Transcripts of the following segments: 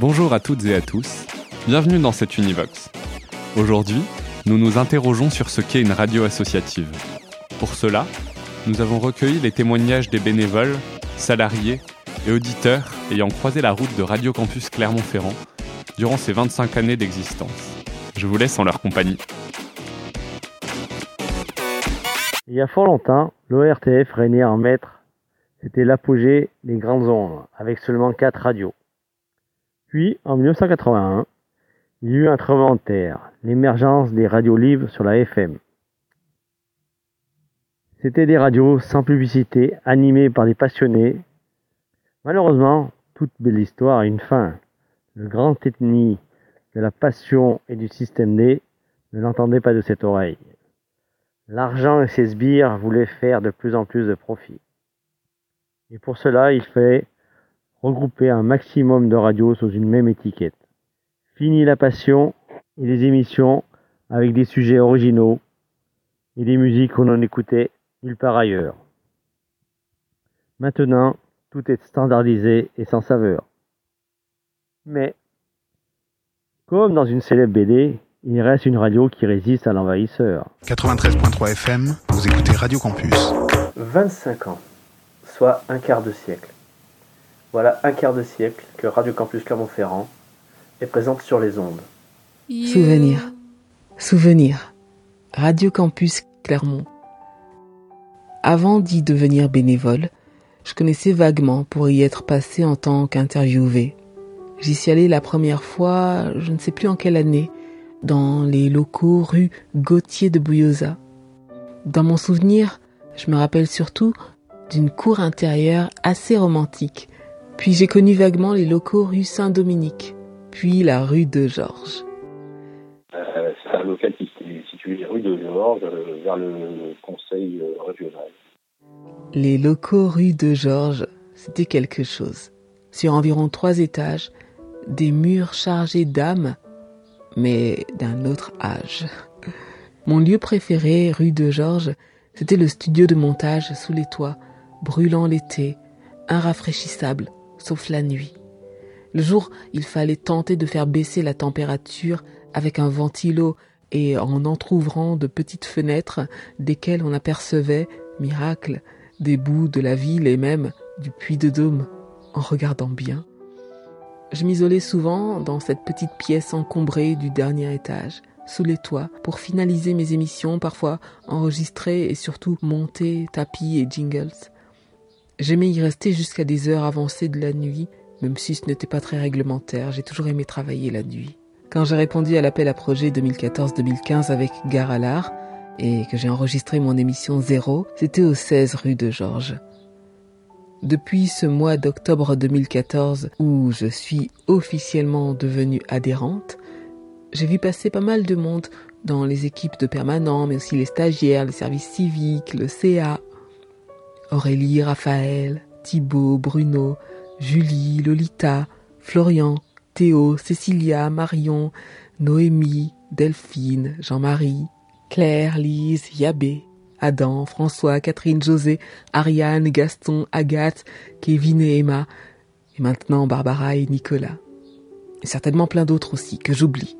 Bonjour à toutes et à tous, bienvenue dans cette Univox. Aujourd'hui, nous nous interrogeons sur ce qu'est une radio associative. Pour cela, nous avons recueilli les témoignages des bénévoles, salariés et auditeurs ayant croisé la route de Radio Campus Clermont-Ferrand durant ces 25 années d'existence. Je vous laisse en leur compagnie. Il y a fort longtemps, l'ORTF régnait en maître. C'était l'apogée des grandes ondes, avec seulement 4 radios. Puis, en 1981, il y eut un tremblement de terre, l'émergence des radios libres sur la FM. C'était des radios sans publicité, animées par des passionnés. Malheureusement, toute belle histoire a une fin. Le grand ethnie de la passion et du système D ne l'entendait pas de cette oreille. L'argent et ses sbires voulaient faire de plus en plus de profit. Et pour cela, il fallait regrouper un maximum de radios sous une même étiquette. Fini la passion et les émissions avec des sujets originaux et des musiques qu'on en écoutait nulle part ailleurs. Maintenant, tout est standardisé et sans saveur. Mais, comme dans une célèbre BD, il reste une radio qui résiste à l'envahisseur. 93.3 FM, vous écoutez Radio Campus. 25 ans, soit un quart de siècle. Voilà un quart de siècle que Radio Campus Clermont-Ferrand est présente sur les ondes. Souvenir. Souvenir. Radio Campus Clermont. Avant d'y devenir bénévole, je connaissais vaguement pour y être passé en tant qu'interviewé. J'y suis allé la première fois, je ne sais plus en quelle année, dans les locaux rue Gauthier de Bouillosa. Dans mon souvenir, je me rappelle surtout d'une cour intérieure assez romantique. Puis j'ai connu vaguement les locaux rue Saint-Dominique, puis la rue de Georges. Euh, c'est un local qui est situé rue de Georges, euh, vers le conseil euh, régional. Les locaux rue de Georges, c'était quelque chose. Sur environ trois étages, des murs chargés d'âmes, mais d'un autre âge. Mon lieu préféré, rue de Georges, c'était le studio de montage sous les toits, brûlant l'été, irrafraîchissable, sauf la nuit. Le jour, il fallait tenter de faire baisser la température avec un ventilo et en entr'ouvrant de petites fenêtres desquelles on apercevait, miracle, des bouts de la ville et même du puits de Dôme, en regardant bien. Je m'isolais souvent dans cette petite pièce encombrée du dernier étage, sous les toits, pour finaliser mes émissions, parfois enregistrer et surtout monter tapis et jingles. J'aimais y rester jusqu'à des heures avancées de la nuit, même si ce n'était pas très réglementaire, j'ai toujours aimé travailler la nuit. Quand j'ai répondu à l'appel à projet 2014-2015 avec l'art, et que j'ai enregistré mon émission Zéro, c'était au 16 rue de Georges. Depuis ce mois d'octobre 2014 où je suis officiellement devenue adhérente, j'ai vu passer pas mal de monde dans les équipes de permanents, mais aussi les stagiaires, le service civique, le CA. Aurélie, Raphaël, Thibaut, Bruno, Julie, Lolita, Florian, Théo, Cécilia, Marion, Noémie, Delphine, Jean-Marie, Claire, Lise, Yabé, Adam, François, Catherine, José, Ariane, Gaston, Agathe, Kevin et Emma, et maintenant Barbara et Nicolas. Et certainement plein d'autres aussi que j'oublie.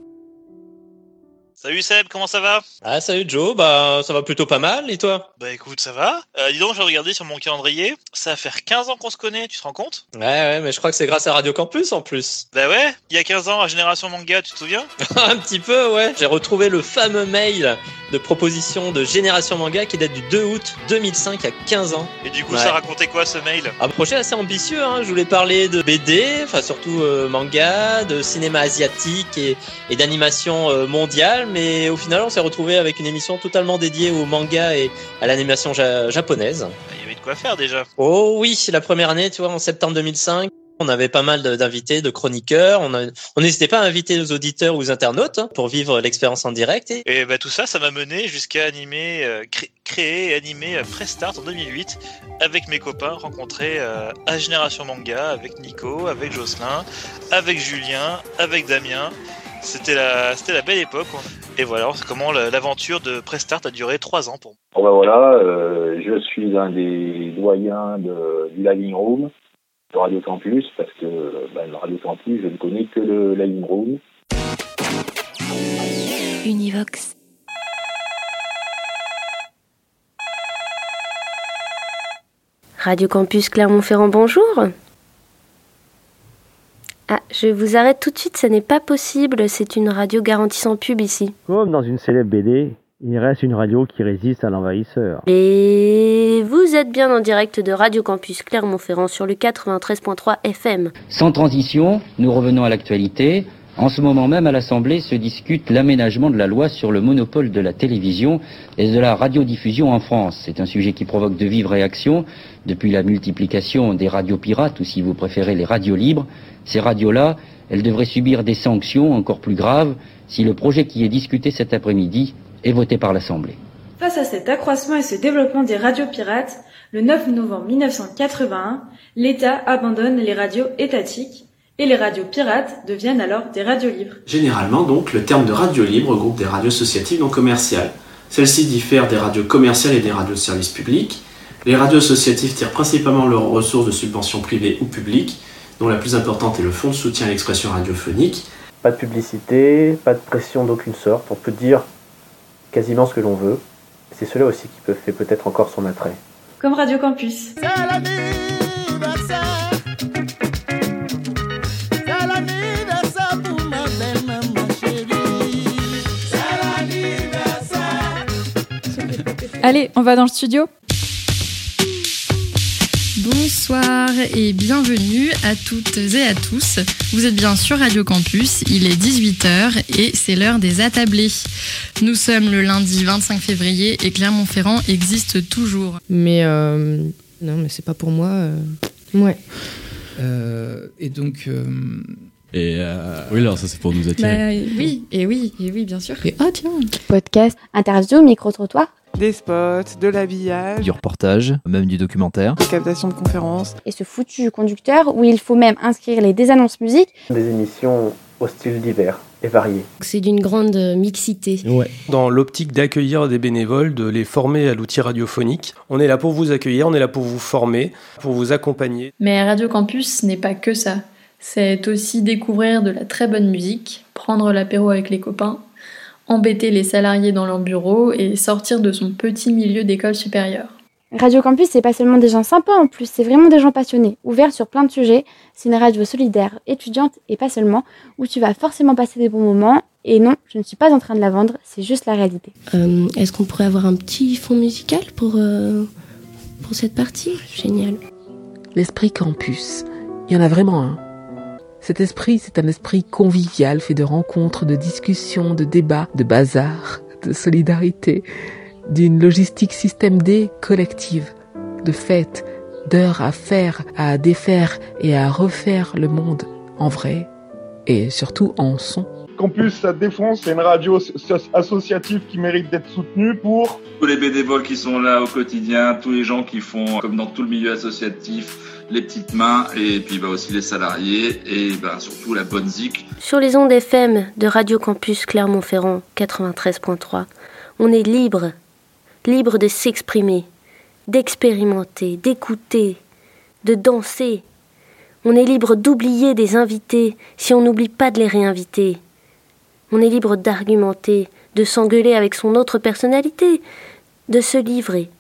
Salut Seb, comment ça va? Ah salut Joe, bah ça va plutôt pas mal, et toi? Bah écoute, ça va. Euh, dis donc, j'ai regardé sur mon calendrier, ça va faire 15 ans qu'on se connaît, tu te rends compte? Ouais, ouais, mais je crois que c'est grâce à Radio Campus en plus. Bah ouais, il y a 15 ans à Génération Manga, tu te souviens? Un petit peu, ouais. J'ai retrouvé le fameux mail de proposition de Génération Manga qui date du 2 août 2005 à 15 ans. Et du coup, Ouais. ça racontait quoi ce mail? Un projet assez ambitieux, hein. je voulais parler de BD, enfin surtout euh, manga, de cinéma asiatique et, et d'animation euh, mondiale, mais au final on s'est retrouvé avec une émission totalement dédiée au manga et à l'animation ja- japonaise. Il y avait de quoi faire déjà. Oh oui, la première année, tu vois, en septembre 2005. On avait pas mal d'invités, de chroniqueurs. On n'hésitait pas à inviter nos auditeurs ou nos internautes hein, pour vivre l'expérience en direct. Et, et bah, tout ça, ça m'a mené jusqu'à animer, euh, créer et animer euh, Prestart en 2008 avec mes copains rencontrés euh, à Génération Manga, avec Nico, avec Jocelyn, avec Julien, avec Damien. C'était la, c'était la belle époque. Et voilà, c'est comment l'aventure de Prestart a duré trois ans pour moi. Bon ben voilà, euh, je suis un des doyens de, du Living Room de Radio Campus parce que ben, le Radio Campus, je ne connais que le Living Room. Univox. Radio Campus Clermont-Ferrand, bonjour. Ah, je vous arrête tout de suite, ça n'est pas possible, c'est une radio garantie sans pub ici. Comme dans une célèbre BD, il reste une radio qui résiste à l'envahisseur. Et vous êtes bien en direct de Radio Campus Clermont-Ferrand sur le 93.3 FM. Sans transition, nous revenons à l'actualité. En ce moment même, à l'Assemblée se discute l'aménagement de la loi sur le monopole de la télévision et de la radiodiffusion en France. C'est un sujet qui provoque de vives réactions depuis la multiplication des radios pirates, ou si vous préférez les radios libres. Ces radios-là, elles devraient subir des sanctions encore plus graves si le projet qui est discuté cet après-midi est voté par l'Assemblée. Face à cet accroissement et ce développement des radios pirates, le 9 novembre 1981, l'État abandonne les radios étatiques et les radios pirates deviennent alors des radios libres. Généralement, donc, le terme de radio libre regroupe des radios associatives non commerciales. Celles-ci diffèrent des radios commerciales et des radios de service public. Les radios associatives tirent principalement leurs ressources de subventions privées ou publiques, dont la plus importante est le Fonds de soutien à l'expression radiophonique. Pas de publicité, pas de pression d'aucune sorte, on peut dire quasiment ce que l'on veut. C'est cela aussi qui peut faire peut-être encore son attrait. Comme Radio Campus. Allez, on va dans le studio Bonsoir et bienvenue à toutes et à tous. Vous êtes bien sur Radio Campus, il est 18h et c'est l'heure des attablés. Nous sommes le lundi 25 février et Clermont-Ferrand existe toujours. Mais euh, non, mais c'est pas pour moi. euh. Ouais. Euh, et donc. euh, Et oui, alors ça c'est pour nous attirer. Bah, oui, et oui, et oui, bien sûr. Et oh tiens Podcast, interview, micro-trottoir. Des spots, de l'habillage, Du reportage, même du documentaire. des captations de conférences. Et ce foutu du conducteur où il faut même inscrire les désannonces musique. Des émissions au style divers et variés. C'est d'une grande mixité. Dans l'optique d'accueillir des bénévoles, de les former à l'outil radiophonique, on est là pour vous accueillir, on est là pour vous former, pour vous accompagner. Mais Radio Campus n'est pas que ça. C'est aussi découvrir de la très bonne musique, prendre l'apéro avec les copains, embêter les salariés dans leur bureau et sortir de son petit milieu d'école supérieure. Radio Campus, c'est pas seulement des gens sympas en plus, c'est vraiment des gens passionnés, ouverts sur plein de sujets. C'est une radio solidaire, étudiante et pas seulement, où tu vas forcément passer des bons moments. Et non, je ne suis pas en train de la vendre, c'est juste la réalité. Euh, Est-ce qu'on pourrait avoir un petit fond musical pour, euh, pour cette partie? Génial. L'esprit campus. Il y en a vraiment un. Cet esprit, c'est un esprit convivial, fait de rencontres, de discussions, de débats, de bazar, de solidarité, d'une logistique système D collective, de fêtes, d'heures à faire, à défaire et à refaire le monde en vrai et surtout en son. Campus La Défense, c'est une radio as- associative qui mérite d'être soutenue pour Tous les bénévoles qui sont là au quotidien, tous les gens qui font, comme dans tout le milieu associatif, les petites mains, et puis bah, aussi les salariés, et bah, surtout la bonne zik. Sur les ondes FM de Radio Campus Clermont-Ferrand 93.3, on est libre, libre de s'exprimer, d'expérimenter, d'écouter, de danser. On est libre d'oublier des invités si on n'oublie pas de les réinviter. On est libre d'argumenter, de s'engueuler avec son autre personnalité, de se livrer,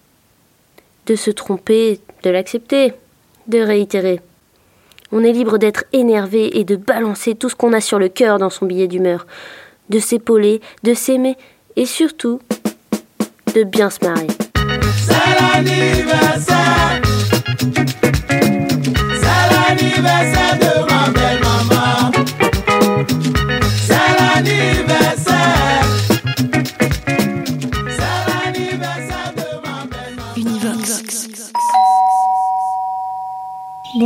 de se tromper, de l'accepter, de réitérer. On est libre d'être énervé et de balancer tout ce qu'on a sur le cœur dans son billet d'humeur, de s'épauler, de s'aimer et surtout de bien se l'anniversaire.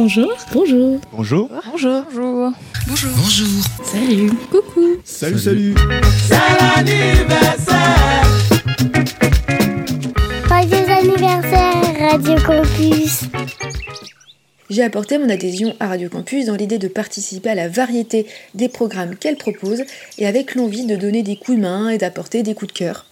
Bonjour. Bonjour. Bonjour. Bonjour. Bonjour. Bonjour. Bonjour. Salut. Coucou. Salut, salut. C'est l'anniversaire. Joyeux anniversaire, Radio Campus. J'ai apporté mon adhésion à Radio Campus dans l'idée de participer à la variété des programmes qu'elle propose et avec l'envie de donner des coups de main et d'apporter des coups de cœur.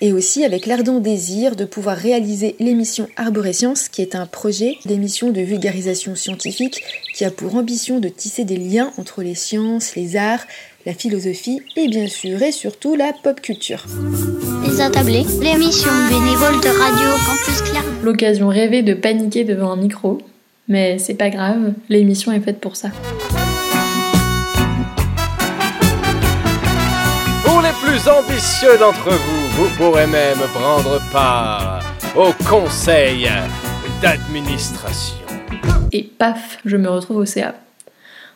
Et aussi avec l'ardent désir de pouvoir réaliser l'émission Arborescience, qui est un projet d'émission de vulgarisation scientifique qui a pour ambition de tisser des liens entre les sciences, les arts, la philosophie et bien sûr et surtout la pop culture. Les attablés, l'émission bénévole de Radio Campus Clair. L'occasion rêvée de paniquer devant un micro. Mais c'est pas grave, l'émission est faite pour ça. Pour les plus ambitieux d'entre vous, vous pourrez même prendre part au conseil d'administration. Et paf, je me retrouve au CA.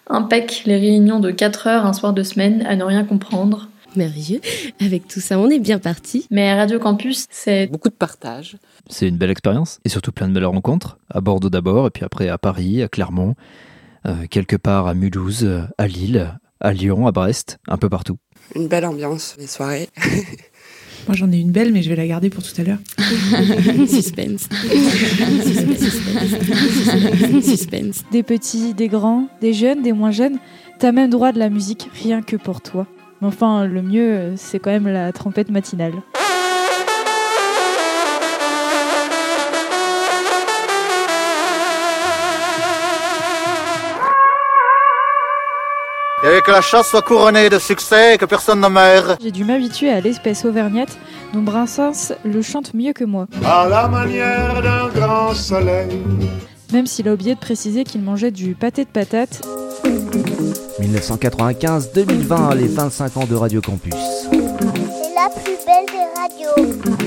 Impec, les réunions de 4 heures un soir de semaine à ne rien comprendre. Merveilleux. Avec tout ça, on est bien parti. Mais Radio Campus, c'est beaucoup de partage. C'est une belle expérience et surtout plein de belles rencontres. À Bordeaux d'abord, et puis après à Paris, à Clermont, euh, quelque part à Mulhouse, euh, à Lille, à Lyon, à Brest, un peu partout. Une belle ambiance, les soirées. Moi j'en ai une belle, mais je vais la garder pour tout à l'heure. Suspense. Suspense. Des petits, des grands, des jeunes, des moins jeunes. T'as même droit de la musique, rien que pour toi. Mais enfin, le mieux, c'est quand même la trompette matinale. Et que la chasse soit couronnée de succès et que personne ne meure. J'ai dû m'habituer à l'espèce auvergnate dont Brassens le chante mieux que moi. À la manière d'un grand soleil. Même s'il a oublié de préciser qu'il mangeait du pâté de patate. 1995-2020, les 25 ans de Radio Campus. C'est la plus belle des radios.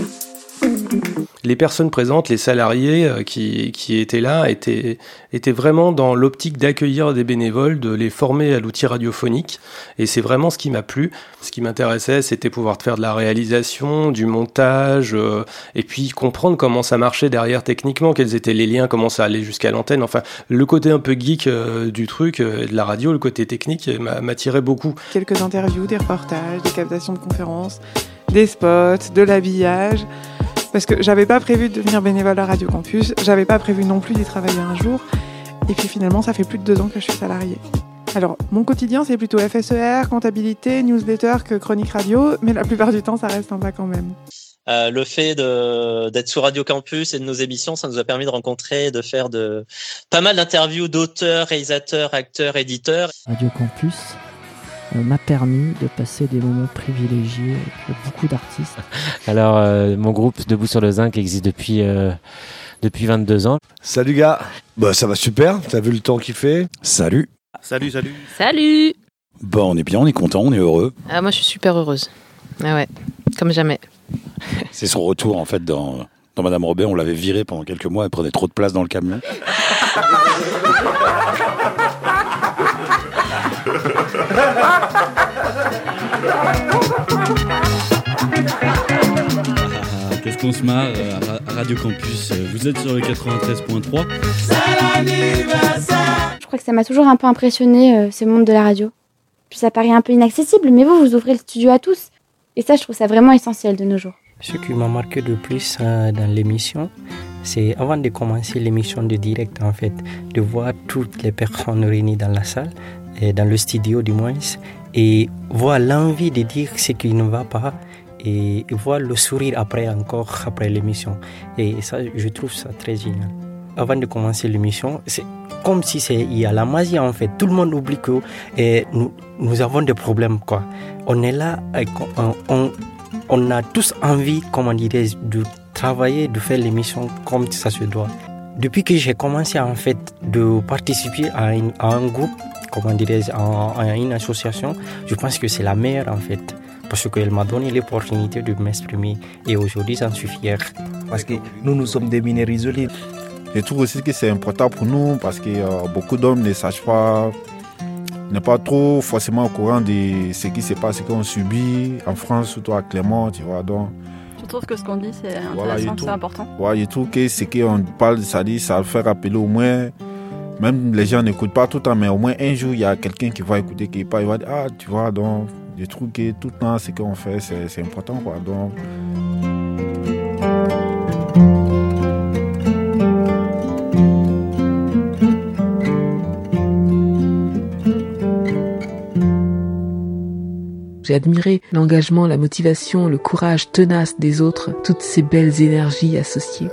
Les personnes présentes, les salariés euh, qui, qui étaient là, étaient, étaient vraiment dans l'optique d'accueillir des bénévoles, de les former à l'outil radiophonique. Et c'est vraiment ce qui m'a plu. Ce qui m'intéressait, c'était pouvoir faire de la réalisation, du montage, euh, et puis comprendre comment ça marchait derrière techniquement, quels étaient les liens, comment ça allait jusqu'à l'antenne. Enfin, le côté un peu geek euh, du truc, euh, de la radio, le côté technique m'a- m'attirait beaucoup. Quelques interviews, des reportages, des captations de conférences, des spots, de l'habillage. Parce que j'avais pas prévu de devenir bénévole à Radio Campus, j'avais pas prévu non plus d'y travailler un jour. Et puis finalement, ça fait plus de deux ans que je suis salariée. Alors, mon quotidien, c'est plutôt FSER, comptabilité, newsletter que chronique radio, mais la plupart du temps, ça reste sympa quand même. Euh, le fait d'être sous Radio Campus et de nos émissions, ça nous a permis de rencontrer, de faire de pas mal d'interviews d'auteurs, réalisateurs, acteurs, éditeurs. Radio Campus m'a permis de passer des moments privilégiés avec beaucoup d'artistes. Alors, euh, mon groupe Debout sur le Zinc existe depuis, euh, depuis 22 ans. Salut gars, bah ça va super, t'as vu le temps qu'il fait? Salut. Salut, salut. Salut Bon, on est bien, on est content, on est heureux. ah, Moi, je suis super heureuse. Ah ouais, comme jamais. C'est son retour en fait dans, dans Madame Robert, on l'avait viré pendant quelques mois, elle prenait trop de place dans le camion. Ah, Qu'est-ce qu'on se marre euh, à Ra- à Radio Campus euh, Vous êtes sur le 93.3 Je crois que ça m'a toujours un peu impressionné, euh, ce monde de la radio. Puis ça paraît un peu inaccessible, mais vous, vous ouvrez le studio à tous. Et ça, je trouve ça vraiment essentiel de nos jours. Ce qui m'a marqué le plus euh, dans l'émission, c'est avant de commencer l'émission de direct, en fait, de voir toutes les personnes réunies dans la salle, dans le studio du moins, et voir l'envie de dire ce qui ne va pas, et voir le sourire après encore, après l'émission. Et ça, je trouve ça très génial. Avant de commencer l'émission, c'est comme si c'est il y a la magie en fait. Tout le monde oublie que eh, nous, nous avons des problèmes quoi. On est là, on, on, a tous envie, comment dirais de travailler, de faire l'émission comme ça se doit. Depuis que j'ai commencé en fait de participer à un groupe, comment dirais-je, à, à une association, je pense que c'est la meilleure en fait. Parce qu'elle m'a donné l'opportunité de m'exprimer et aujourd'hui j'en suis fier. Parce que nous, nous sommes des mineurs isolés. Je trouve aussi que c'est important pour nous parce que euh, beaucoup d'hommes ne sachent pas, n'est pas trop forcément au courant de ce qui se passe, ce qu'on subit en France, surtout à Clermont, tu vois. Donc, Je trouve que ce qu'on dit, c'est intéressant, c'est important? ouais, je trouve que ce qu'on parle, ça dit, ça fait rappeler au moins même les gens n'écoutent pas tout le temps, mais au moins un jour, il y a quelqu'un qui va écouter, qui il va dire, ah, tu vois, donc, des trucs que tout le temps, ce qu'on fait, c'est c'est important, quoi. Donc, J'ai admiré l'engagement, la motivation, le courage tenace des autres, toutes ces belles énergies associées.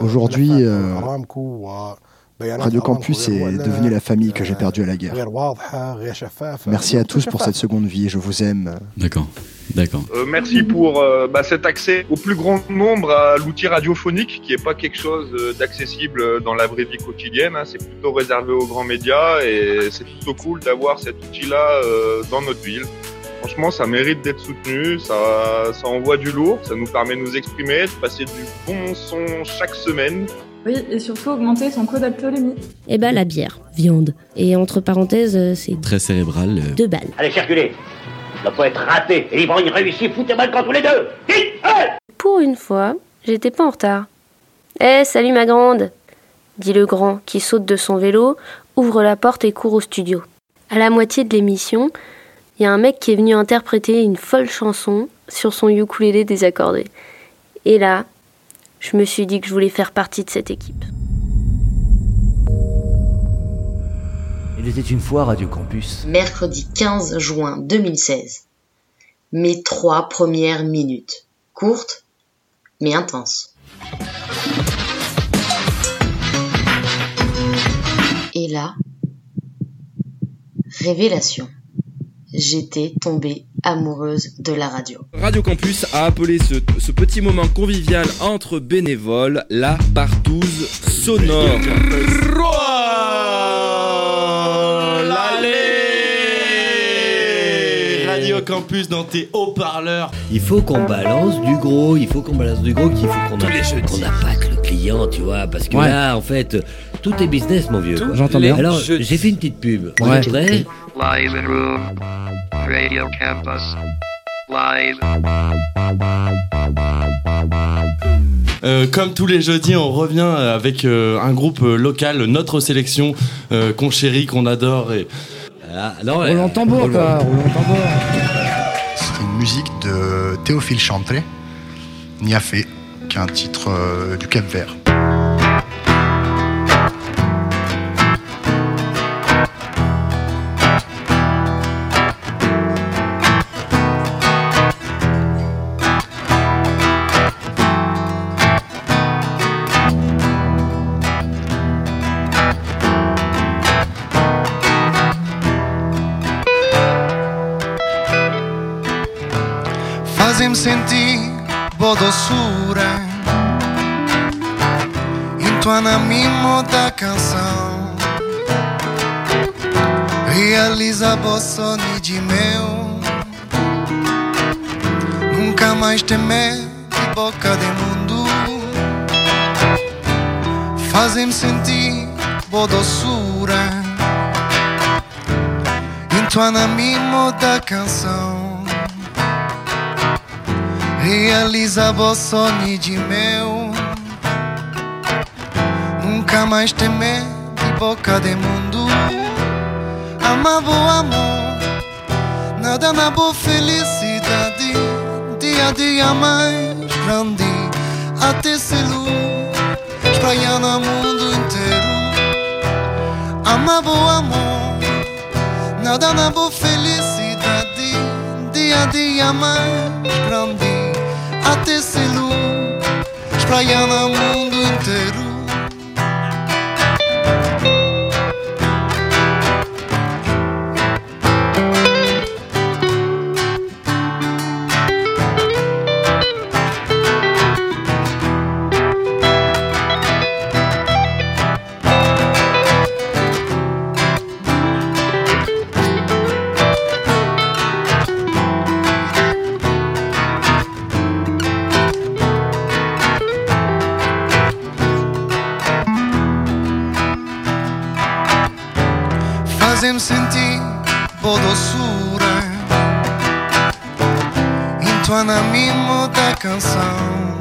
Aujourd'hui, euh, Radio Campus est devenu la famille que j'ai perdue à la guerre. Merci à tous pour cette seconde vie, je vous aime. D'accord, d'accord. Euh, merci pour euh, bah, cet accès au plus grand nombre à l'outil radiophonique, qui n'est pas quelque chose euh, d'accessible dans la vraie vie quotidienne. hein. C'est plutôt réservé aux grands médias et c'est plutôt cool d'avoir cet outil-là euh, dans notre ville. Franchement, ça mérite d'être soutenu, ça, ça envoie du lourd, ça nous permet de nous exprimer, de passer du bon son chaque semaine. Oui, et surtout augmenter son code alcoolémie. Eh ben la bière, viande. Et entre parenthèses, euh, c'est Très cérébral. euh, deux balles. Allez, circulez. Ça peut être raté. Et l'ivrogne réussit, foutez-moi le camp tous les deux. Vite, Pour une fois, j'étais pas en retard. Eh, salut ma grande dit le grand qui saute de son vélo, ouvre la porte et court au studio. À la moitié de l'émission, il y a un mec qui est venu interpréter une folle chanson sur son ukulélé désaccordé. Et là, je me suis dit que je voulais faire partie de cette équipe. Il était une fois Radio Campus. Mercredi 15 juin 2016. Mes trois premières minutes. Courtes, mais intenses. Et là, révélation. J'étais tombée amoureuse de la radio. Radio Campus a appelé ce, ce petit moment convivial entre bénévoles la partouze sonore. Radio Campus dans tes haut-parleurs. Il faut qu'on balance du gros, il faut qu'on balance du gros, qu'il faut qu'on qu'on appâte le client, tu vois, parce que Ouais. là, en fait, tout est business, mon vieux. J'entends bien. Alors, j'ai fait une petite pub. Vous Ouais. êtes prêts Live. Radio Campus. Live. Euh, comme tous les jeudis, on revient avec euh, un groupe euh, local, notre sélection euh, qu'on chérit, qu'on adore. Et... Roulement tambour, quoi, C'est une musique de Théophile Chantré, Niafé, qui est un titre euh, du Cap Vert. Doçura. Entoana mimo da canção. Realiza boa sonho de meu Nunca mais temer de boca de mundo. Fazem sentir boa doçura. Entoana mimo da canção Realiza o sonho de meu. Nunca mais temer de boca de mundo. Amar o amor Nada na boa felicidade. Dia a dia mais grande Até se luz Espalhar no mundo inteiro. Amar o amor Nada na boa felicidade. Dia a dia mais grande até se luz espraiar no mundo inteiro. Canção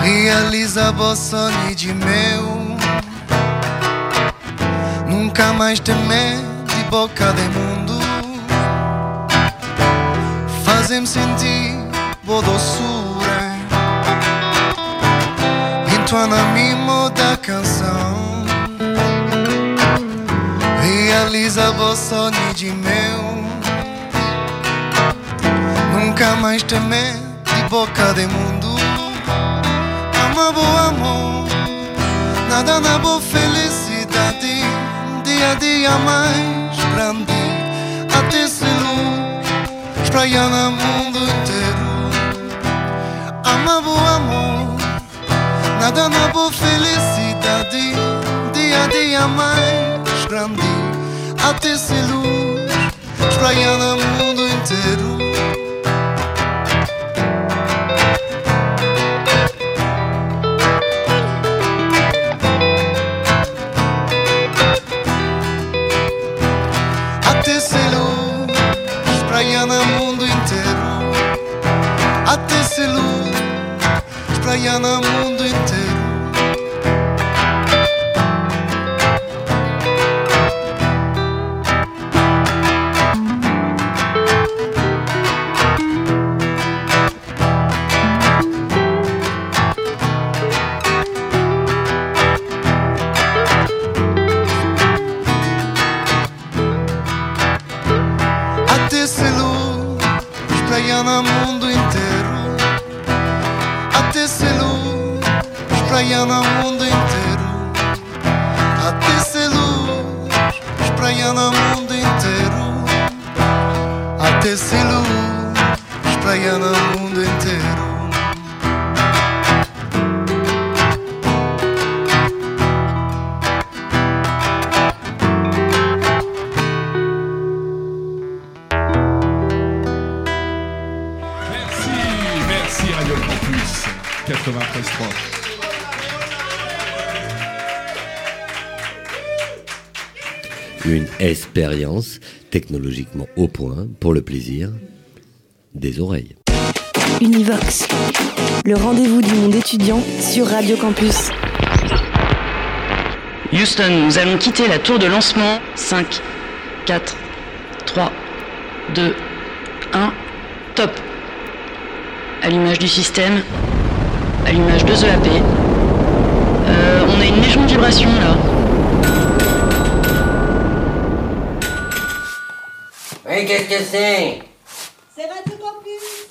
realiza vos sonhos de meu. Nunca mais temer de boca de mundo. Fazem sentir boa doçura. Entoana mimo da canção. Realiza vos sonhos de meu. Nunca mais temer de boca de mundo. Ama bo amor, nada na boa felicidade. Dia a dia mais grande, até se luz, espraia no mundo inteiro. Ama bo amor, nada na boa felicidade. Dia a dia mais grande, até se luz, espraia no mundo inteiro. Ser luz, espraia no mundo inteiro. 93 3. Une expérience technologiquement au point pour le plaisir des oreilles. Univox, le rendez-vous du monde étudiant sur Radio Campus. Houston, nous allons quitter la tour de lancement. 5, 4, 3, 2, 1, top. Allumage du système. Allumage de EAP. Euh, on a une légère vibration là. Oui, qu'est-ce que c'est? C'est Radio Campus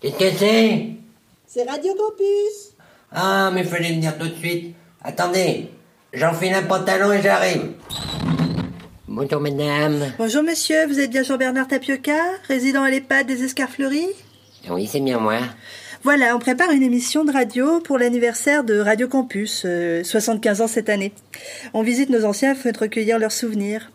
Qu'est-ce que c'est? C'est Radio Campus Ah, mais fallait le dire tout de suite. Attendez, j'enfile un pantalon et j'arrive. Bonjour madame. Bonjour monsieur, vous êtes bien Jean-Bernard Tapioca, résident à l'EHPAD des Escarfleuries? Oui, c'est bien moi. Voilà, on prépare une émission de radio pour l'anniversaire de Radio Campus, euh, 75 ans cette année. On visite nos anciens afin de recueillir leurs souvenirs.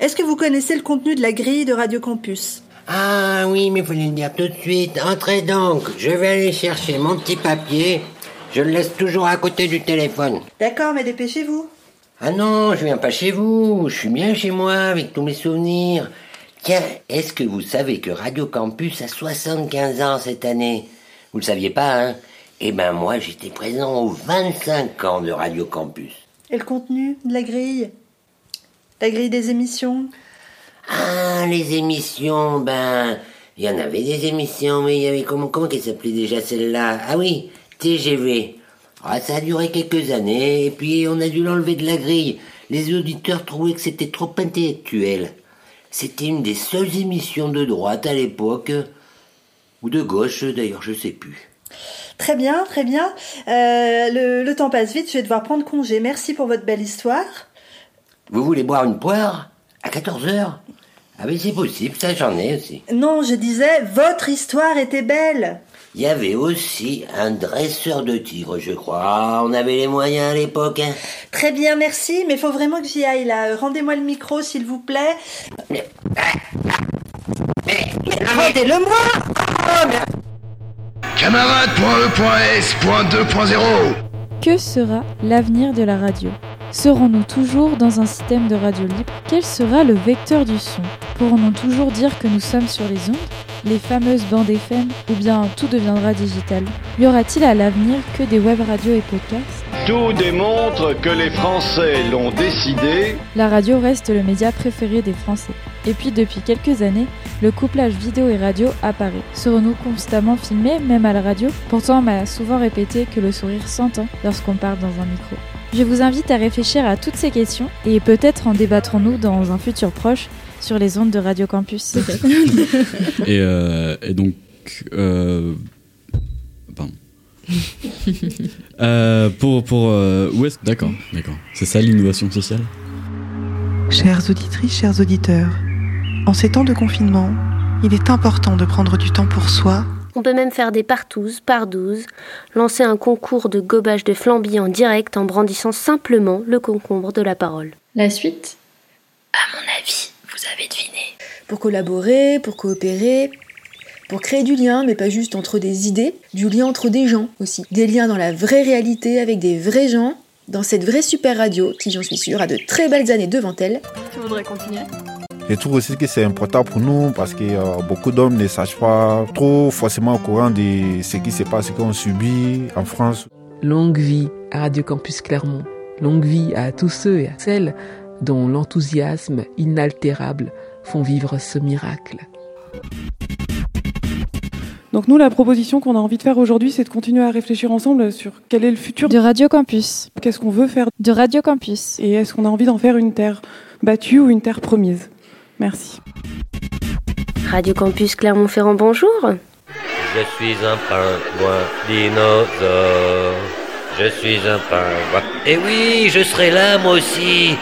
Est-ce que vous connaissez le contenu de la grille de Radio Campus? Ah oui, mais fallait le dire tout de suite. Entrez donc, je vais aller chercher mon petit papier. Je le laisse toujours à côté du téléphone. D'accord, mais dépêchez-vous. Ah non, je viens pas chez vous. Je suis bien chez moi avec tous mes souvenirs. Tiens, est-ce que vous savez que Radio Campus a 75 ans cette année? Vous le saviez pas, hein? Eh ben moi, j'étais présent aux 25 ans de Radio Campus. Et le contenu de la grille? La grille des émissions? Ah, les émissions, ben, il y en avait des émissions, mais il y avait comment, comment qu'elle s'appelait déjà celle-là? Ah oui, TGV. Ah, ça a duré quelques années, et puis on a dû l'enlever de la grille. Les auditeurs trouvaient que c'était trop intellectuel. C'était une des seules émissions de droite à l'époque, ou de gauche d'ailleurs, je sais plus. Très bien, très bien. Euh, le, le temps passe vite, je vais devoir prendre congé. Merci pour votre belle histoire. Vous voulez boire une poire À 14 heures? Ah mais c'est possible, ça j'en ai aussi. Non, je disais, votre histoire était belle. Il y avait aussi un dresseur de tigre, je crois. Ah, on avait les moyens à l'époque. Hein. Très bien, merci, mais faut vraiment que j'y aille là. Euh, Rendez-moi le micro, s'il vous plaît. Rendez-le-moi Camarade.e.s.2.0 Que sera l'avenir de la radio? Serons-nous toujours dans un système de radio libre? Quel sera le vecteur du son? Pourrons-nous toujours dire que nous sommes sur les ondes? Les fameuses bandes FM, ou bien tout deviendra digital Y aura-t-il à l'avenir que des web radios et podcasts? Tout démontre que les Français l'ont décidé. La radio reste le média préféré des Français. Et puis depuis quelques années, le couplage vidéo et radio apparaît. Serons-nous constamment filmés, même à la radio? Pourtant, on m'a souvent répété que le sourire s'entend lorsqu'on parle dans un micro. Je vous invite à réfléchir à toutes ces questions et peut-être en débattrons-nous dans un futur proche sur les ondes de Radio Campus. et, euh, et, donc, euh, pardon. euh, pour pour euh, où est-ce D'accord, d'accord. C'est ça l'innovation sociale? Chères auditrices, chers auditeurs, en ces temps de confinement, il est important de prendre du temps pour soi on peut même faire des partouzes, par douze, lancer un concours de gobage de flambi en direct en brandissant simplement le concombre de la parole. La suite? À mon avis, vous avez deviné. Pour collaborer, pour coopérer, pour créer du lien, mais pas juste entre des idées, du lien entre des gens aussi. Des liens dans la vraie réalité avec des vrais gens, dans cette vraie super radio qui, j'en suis sûre, a de très belles années devant elle. Tu voudrais continuer? Je trouve aussi que c'est important pour nous parce que euh, beaucoup d'hommes ne sachent pas trop forcément au courant de ce qui se passe, ce qu'on subit en France. Longue vie à Radio Campus Clermont. Longue vie à tous ceux et à celles dont l'enthousiasme inaltérable font vivre ce miracle. Donc nous, la proposition qu'on a envie de faire aujourd'hui, c'est de continuer à réfléchir ensemble sur quel est le futur de Radio Campus. Qu'est-ce qu'on veut faire de Radio Campus Et est-ce qu'on a envie d'en faire une terre battue ou une terre promise? Merci. Radio Campus Clermont-Ferrand, bonjour. Je suis un pingouin dinosaure. Je suis un pingouin. Et oui, je serai là moi aussi.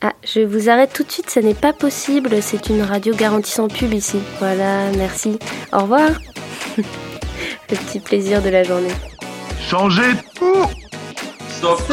Ah, je vous arrête tout de suite, ce n'est pas possible. C'est une radio garantissant pub ici. Voilà, merci. Au revoir. Le petit plaisir de la journée. Changez tout Sauf